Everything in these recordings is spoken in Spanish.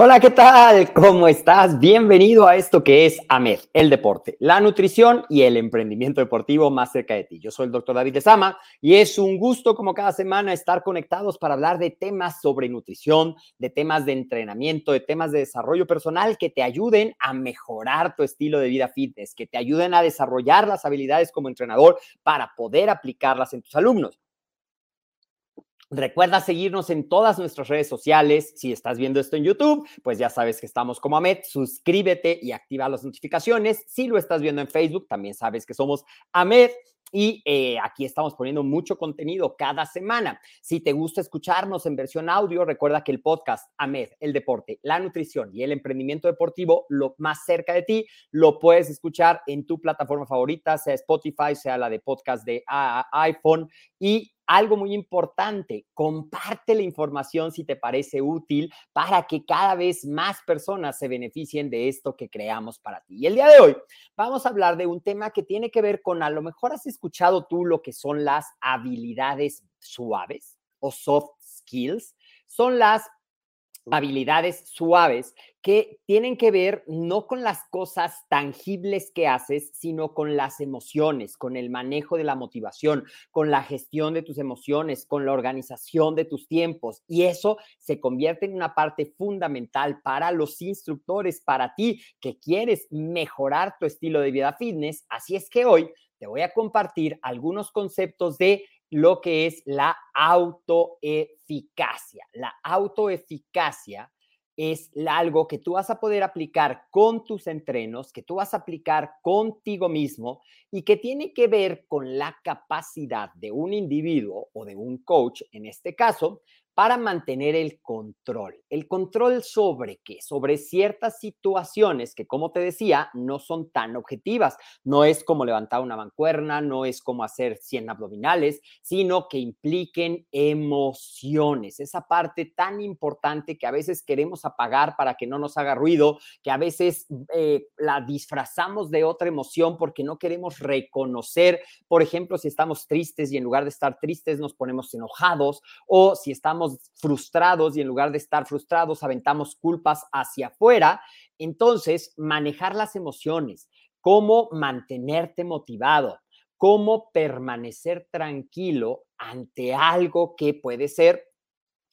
Hola, ¿qué tal? ¿Cómo estás? Bienvenido a esto que es AMED, el deporte, la nutrición y el emprendimiento deportivo más cerca de ti. Yo soy el doctor David de Sama y es un gusto como cada semana estar conectados para hablar de temas sobre nutrición, de temas de entrenamiento, de temas de desarrollo personal que te ayuden a mejorar tu estilo de vida fitness, que te ayuden a desarrollar las habilidades como entrenador para poder aplicarlas en tus alumnos. Recuerda seguirnos en todas nuestras redes sociales. Si estás viendo esto en YouTube, pues ya sabes que estamos como AMED. Suscríbete y activa las notificaciones. Si lo estás viendo en Facebook, también sabes que somos AMED. Y eh, aquí estamos poniendo mucho contenido cada semana. Si te gusta escucharnos en versión audio, recuerda que el podcast AMED, el deporte, la nutrición y el emprendimiento deportivo, lo más cerca de ti, lo puedes escuchar en tu plataforma favorita, sea Spotify, sea la de podcast de iPhone. Y algo muy importante, comparte la información si te parece útil para que cada vez más personas se beneficien de esto que creamos para ti. Y el día de hoy vamos a hablar de un tema que tiene que ver con, a lo mejor has escuchado tú lo que son las habilidades suaves o soft skills. Son las habilidades suaves que tienen que ver no con las cosas tangibles que haces, sino con las emociones, con el manejo de la motivación, con la gestión de tus emociones, con la organización de tus tiempos. Y eso se convierte en una parte fundamental para los instructores, para ti que quieres mejorar tu estilo de vida fitness. Así es que hoy te voy a compartir algunos conceptos de lo que es la autoeficacia. La autoeficacia es algo que tú vas a poder aplicar con tus entrenos, que tú vas a aplicar contigo mismo y que tiene que ver con la capacidad de un individuo o de un coach, en este caso, para mantener el control. ¿El control sobre qué? Sobre ciertas situaciones que, como te decía, no son tan objetivas. No es como levantar una mancuerna, no es como hacer 100 abdominales, sino que impliquen emociones. Esa parte tan importante que a veces queremos apagar para que no nos haga ruido, que a veces eh, la disfrazamos de otra emoción porque no queremos reconocer, por ejemplo, si estamos tristes y en lugar de estar tristes nos ponemos enojados o si estamos frustrados y en lugar de estar frustrados aventamos culpas hacia afuera. Entonces, manejar las emociones, cómo mantenerte motivado, cómo permanecer tranquilo ante algo que puede ser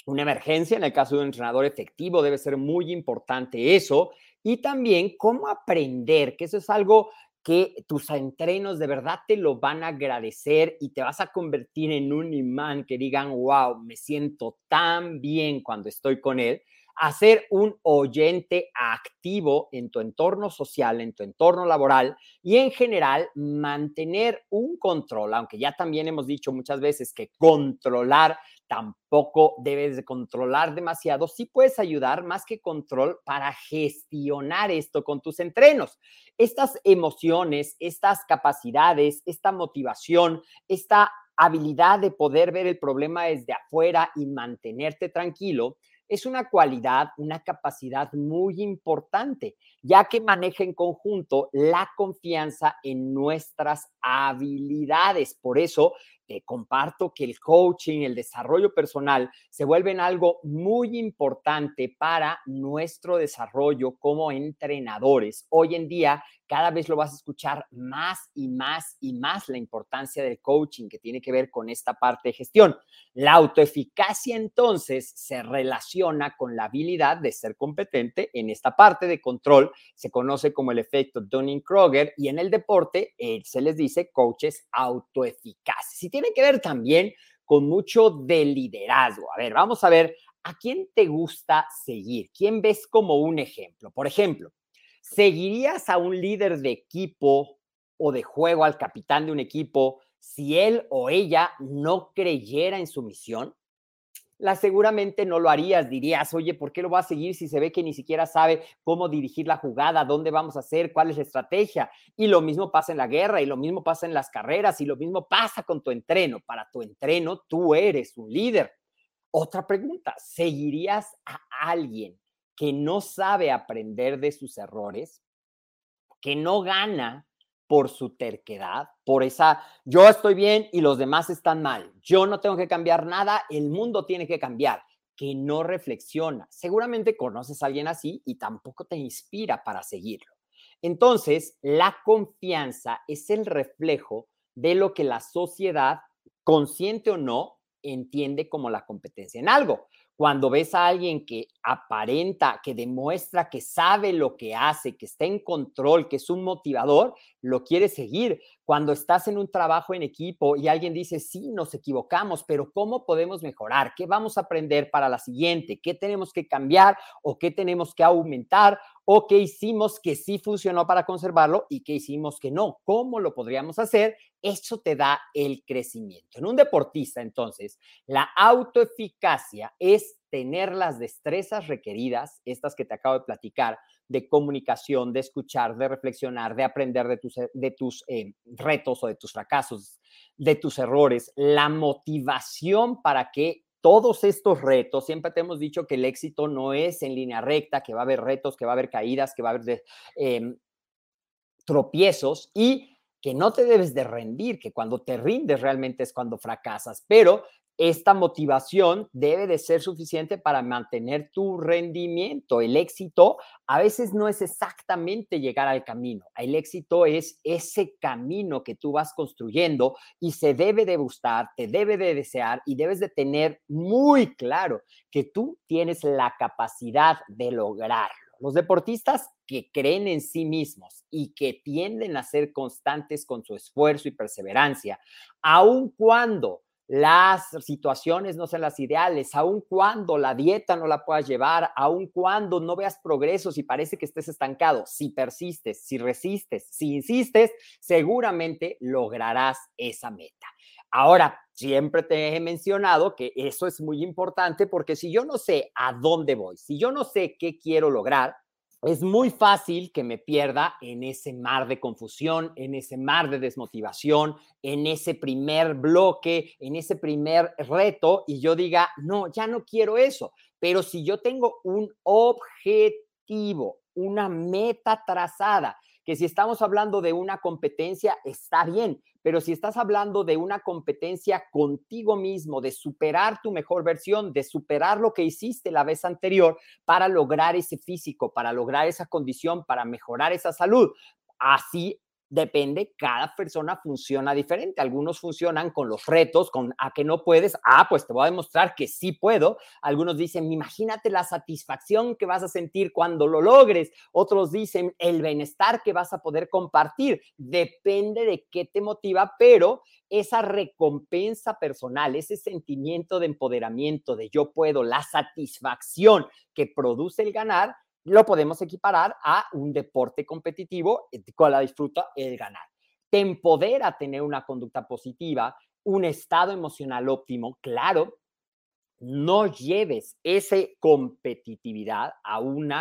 una emergencia. En el caso de un entrenador efectivo debe ser muy importante eso. Y también cómo aprender, que eso es algo que tus entrenos de verdad te lo van a agradecer y te vas a convertir en un imán que digan, wow, me siento tan bien cuando estoy con él. Hacer un oyente activo en tu entorno social, en tu entorno laboral y en general mantener un control, aunque ya también hemos dicho muchas veces que controlar tampoco debes de controlar demasiado, sí puedes ayudar más que control para gestionar esto con tus entrenos. Estas emociones, estas capacidades, esta motivación, esta habilidad de poder ver el problema desde afuera y mantenerte tranquilo, es una cualidad, una capacidad muy importante, ya que maneja en conjunto la confianza en nuestras habilidades. Por eso te comparto que el coaching, el desarrollo personal se vuelven algo muy importante para nuestro desarrollo como entrenadores. Hoy en día cada vez lo vas a escuchar más y más y más la importancia del coaching que tiene que ver con esta parte de gestión. La autoeficacia entonces se relaciona con la habilidad de ser competente en esta parte de control. Se conoce como el efecto Dunning-Kroger y en el deporte eh, se les dice coaches autoeficaces. Y tiene que ver también con mucho de liderazgo. A ver, vamos a ver a quién te gusta seguir, quién ves como un ejemplo. Por ejemplo, ¿Seguirías a un líder de equipo o de juego, al capitán de un equipo, si él o ella no creyera en su misión? La seguramente no lo harías, dirías, oye, ¿por qué lo va a seguir si se ve que ni siquiera sabe cómo dirigir la jugada, dónde vamos a hacer, cuál es la estrategia? Y lo mismo pasa en la guerra, y lo mismo pasa en las carreras, y lo mismo pasa con tu entreno. Para tu entreno, tú eres un líder. Otra pregunta, ¿seguirías a alguien que no sabe aprender de sus errores, que no gana por su terquedad, por esa, yo estoy bien y los demás están mal, yo no tengo que cambiar nada, el mundo tiene que cambiar, que no reflexiona. Seguramente conoces a alguien así y tampoco te inspira para seguirlo. Entonces, la confianza es el reflejo de lo que la sociedad, consciente o no, entiende como la competencia en algo. Cuando ves a alguien que aparenta, que demuestra que sabe lo que hace, que está en control, que es un motivador, lo quieres seguir. Cuando estás en un trabajo en equipo y alguien dice, sí, nos equivocamos, pero ¿cómo podemos mejorar? ¿Qué vamos a aprender para la siguiente? ¿Qué tenemos que cambiar o qué tenemos que aumentar? ¿O qué hicimos que sí funcionó para conservarlo y qué hicimos que no? ¿Cómo lo podríamos hacer? Eso te da el crecimiento. En un deportista, entonces, la autoeficacia es tener las destrezas requeridas, estas que te acabo de platicar, de comunicación, de escuchar, de reflexionar, de aprender de tus, tus eh, retos o de tus fracasos, de tus errores, la motivación para que todos estos retos, siempre te hemos dicho que el éxito no es en línea recta, que va a haber retos, que va a haber caídas, que va a haber em, tropiezos y que no te debes de rendir, que cuando te rindes realmente es cuando fracasas, pero esta motivación debe de ser suficiente para mantener tu rendimiento. El éxito a veces no es exactamente llegar al camino. El éxito es ese camino que tú vas construyendo y se debe de gustar, te debe de desear y debes de tener muy claro que tú tienes la capacidad de lograrlo. Los deportistas que creen en sí mismos y que tienden a ser constantes con su esfuerzo y perseverancia, aun cuando las situaciones no sean las ideales, aun cuando la dieta no la puedas llevar, aun cuando no veas progresos y parece que estés estancado, si persistes, si resistes, si insistes, seguramente lograrás esa meta. Ahora, siempre te he mencionado que eso es muy importante porque si yo no sé a dónde voy, si yo no sé qué quiero lograr, es muy fácil que me pierda en ese mar de confusión, en ese mar de desmotivación, en ese primer bloque, en ese primer reto y yo diga, no, ya no quiero eso. Pero si yo tengo un objetivo, una meta trazada, que si estamos hablando de una competencia, está bien, pero si estás hablando de una competencia contigo mismo, de superar tu mejor versión, de superar lo que hiciste la vez anterior para lograr ese físico, para lograr esa condición, para mejorar esa salud, así depende, cada persona funciona diferente. Algunos funcionan con los retos, con a que no puedes, ah, pues te voy a demostrar que sí puedo. Algunos dicen, imagínate la satisfacción que vas a sentir cuando lo logres. Otros dicen, el bienestar que vas a poder compartir. Depende de qué te motiva, pero esa recompensa personal, ese sentimiento de empoderamiento, de yo puedo, la satisfacción que produce el ganar, lo podemos equiparar a un deporte competitivo con la disfruta el ganar. Te empodera tener una conducta positiva, un estado emocional óptimo, claro, no lleves esa competitividad a un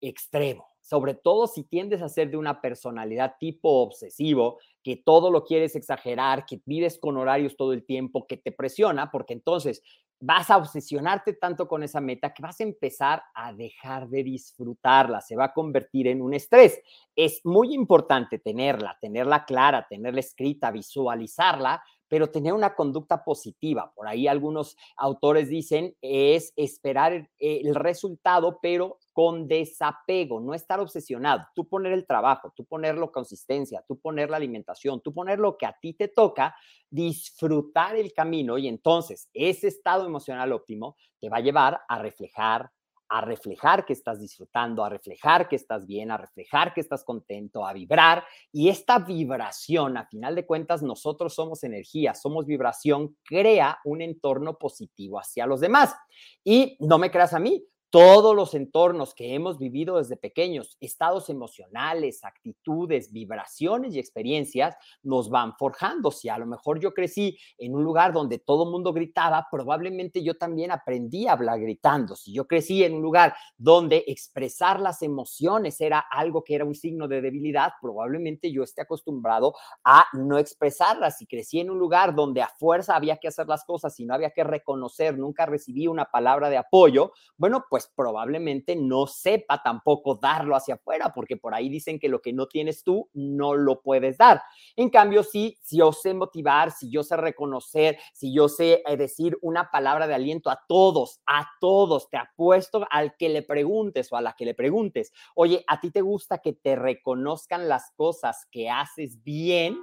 extremo, sobre todo si tiendes a ser de una personalidad tipo obsesivo, que todo lo quieres exagerar, que vives con horarios todo el tiempo, que te presiona, porque entonces vas a obsesionarte tanto con esa meta que vas a empezar a dejar de disfrutarla, se va a convertir en un estrés. Es muy importante tenerla, tenerla clara, tenerla escrita, visualizarla, pero tener una conducta positiva. Por ahí algunos autores dicen es esperar el, resultado, pero con desapego, no estar obsesionado. Tú poner el trabajo, tú ponerlo consistencia, tú poner la alimentación, tú poner lo que a ti te toca, disfrutar el camino y entonces ese estado emocional óptimo te va a llevar a reflejar a reflejar que estás disfrutando, a reflejar que estás bien, a reflejar que estás contento, a vibrar. Y esta vibración, a final de cuentas, nosotros somos energía, somos vibración, crea un entorno positivo hacia los demás. Y no me creas a mí, todos los entornos que hemos vivido desde pequeños, estados emocionales, actitudes, vibraciones y experiencias nos van forjando. Si a lo mejor yo crecí en un lugar donde todo el mundo gritaba, probablemente yo también aprendí a hablar gritando. Si yo crecí en un lugar donde expresar las emociones era algo que era un signo de debilidad, probablemente yo esté acostumbrado a no expresarlas. Si crecí en un lugar donde a fuerza había que hacer las cosas y no había que reconocer, nunca recibí una palabra de apoyo, bueno, pues pues, probablemente no sepa tampoco darlo hacia afuera, porque por ahí dicen que lo que no tienes tú no lo puedes dar. En cambio, sí, si yo sé motivar, si yo sé reconocer, si yo sé eh, decir una palabra de aliento a todos, a todos, te apuesto al que le preguntes o a la que le preguntes, oye, ¿a ti te gusta que te reconozcan las cosas que haces bien?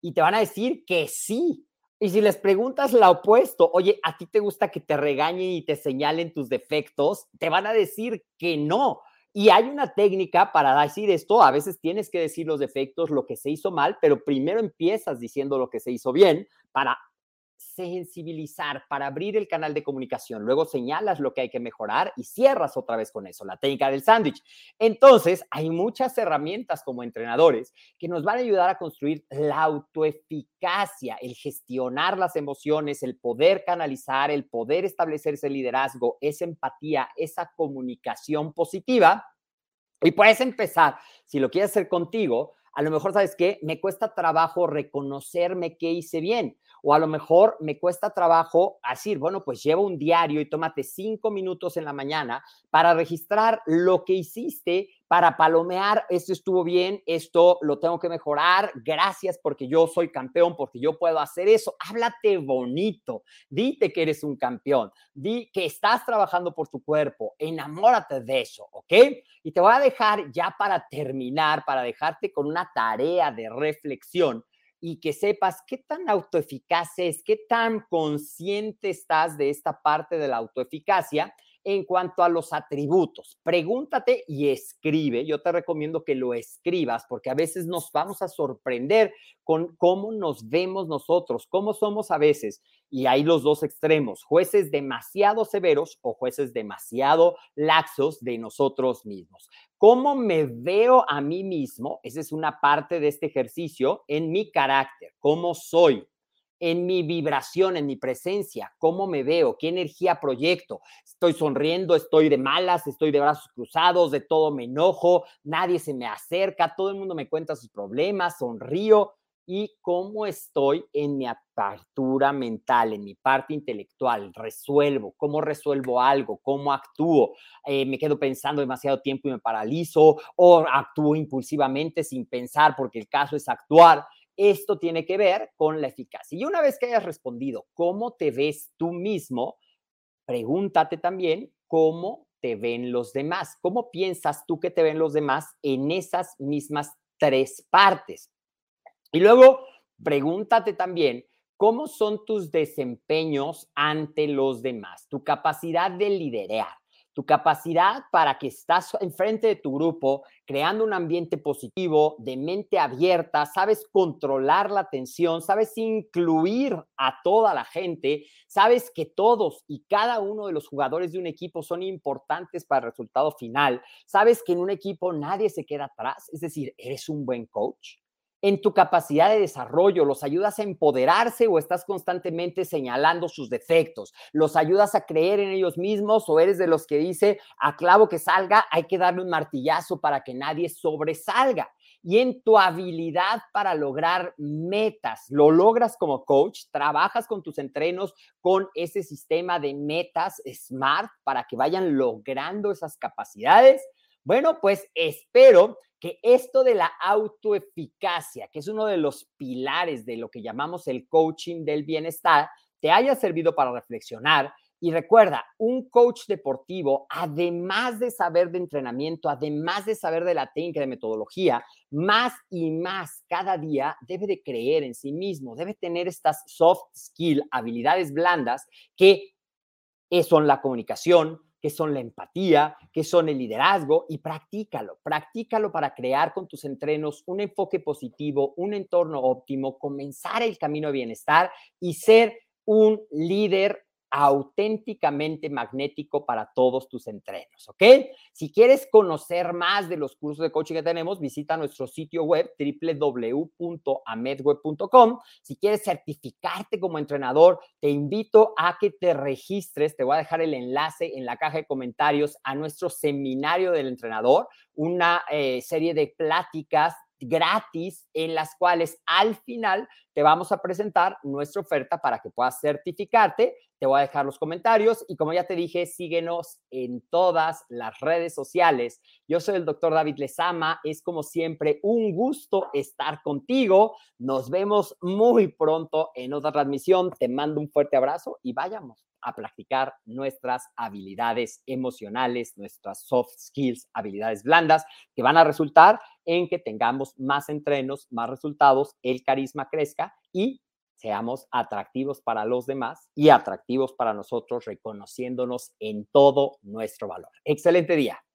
Y te van a decir que sí, y si les preguntas lo opuesto, oye, ¿a ti te gusta que te regañen y te señalen tus defectos? Te van a decir que no. Y hay una técnica para decir esto. A veces tienes que decir los defectos, lo que se hizo mal, pero primero empiezas diciendo lo que se hizo bien para sensibilizar, para abrir el canal de comunicación. Luego señalas lo que hay que mejorar y cierras otra vez con eso, la técnica del sándwich. Entonces, hay muchas herramientas como entrenadores que nos van a ayudar a construir la autoeficacia, el gestionar las emociones, el poder canalizar, el poder establecer ese liderazgo, esa empatía, esa comunicación positiva. Y puedes empezar, si lo quieres hacer contigo, a lo mejor, ¿sabes qué? Me cuesta trabajo reconocerme qué hice bien o a lo mejor me cuesta trabajo decir, bueno, pues lleva un diario y tómate cinco minutos en la mañana para registrar lo que hiciste, para palomear, esto estuvo bien, esto lo tengo que mejorar, gracias porque yo soy campeón, porque yo puedo hacer eso. Háblate bonito, dite que eres un campeón, di que estás trabajando por tu cuerpo, enamórate de eso, ¿ok? Y te voy a dejar ya para terminar, para dejarte con una tarea de reflexión y que sepas qué tan autoeficaz es, qué tan consciente estás de esta parte de la autoeficacia en cuanto a los atributos. Pregúntate y escribe. Yo te recomiendo que lo escribas porque a veces nos vamos a sorprender con cómo nos vemos nosotros, cómo somos a veces. Y hay los dos extremos, jueces demasiado severos o jueces demasiado laxos de nosotros mismos. ¿Cómo me veo a mí mismo? Esa es una parte de este ejercicio en mi carácter, cómo soy en mi vibración, en mi presencia, cómo me veo, qué energía proyecto. Estoy sonriendo, estoy de malas, estoy de brazos cruzados, de todo me enojo, nadie se me acerca, todo el mundo me cuenta sus problemas, sonrío y cómo estoy en mi apertura mental, en mi parte intelectual, resuelvo, cómo resuelvo algo, cómo actúo, eh, me quedo pensando demasiado tiempo y me paralizo o actúo impulsivamente sin pensar porque el caso es actuar. Esto tiene que ver con la eficacia. Y una vez que hayas respondido cómo te ves tú mismo, pregúntate también cómo te ven los demás. ¿Cómo piensas tú que te ven los demás en esas mismas tres partes? Y luego, pregúntate también cómo son tus desempeños ante los demás, tu capacidad de liderar tu capacidad para que estás enfrente de tu grupo, creando un ambiente positivo, de mente abierta, sabes controlar la atención, sabes incluir a toda la gente, sabes que todos y cada uno de los jugadores de un equipo son importantes para el resultado final, sabes que en un equipo nadie se queda atrás, es decir, eres un buen coach en tu capacidad de desarrollo, los ayudas a empoderarse o estás constantemente señalando sus defectos, los ayudas a creer en ellos mismos o eres de los que dice, a clavo que salga, hay que darle un martillazo para que nadie sobresalga. y en tu habilidad para lograr metas. Lo logras como coach, trabajas con tus entrenos con ese sistema de metas SMART para que vayan logrando esas capacidades. Bueno, pues espero que esto de la autoeficacia, que es uno de los pilares de lo que llamamos el coaching del bienestar, te haya servido para reflexionar. Y recuerda, un coach deportivo, además de saber de entrenamiento, además de saber de la técnica de metodología, más y más cada día debe de creer en sí mismo, debe tener estas soft skill, habilidades blandas que son la comunicación, que son la empatía, que son el liderazgo y practícalo, practícalo para crear con tus entrenos un enfoque positivo, un entorno óptimo, comenzar el camino de bienestar y ser un líder auténticamente magnético para todos tus entrenos, ¿ok? Si quieres conocer más de los cursos de coaching que tenemos, visita nuestro sitio web www.amedweb.com. Si quieres certificarte como entrenador, te invito a que te registres. Te voy a dejar el enlace en la caja de comentarios a nuestro seminario del entrenador, una eh, serie de pláticas gratis en las cuales al final te vamos a presentar nuestra oferta para que puedas certificarte. Te voy a dejar los comentarios y como ya te dije, síguenos en todas las redes sociales. Yo soy el doctor David Lezama. Es como siempre un gusto estar contigo. Nos vemos muy pronto en otra transmisión. Te mando un fuerte abrazo y vayamos a practicar nuestras habilidades emocionales, nuestras soft skills, habilidades blandas, que van a resultar en que tengamos más entrenos, más resultados, el carisma crezca y seamos atractivos para los demás y atractivos para nosotros, reconociéndonos en todo nuestro valor. Excelente día.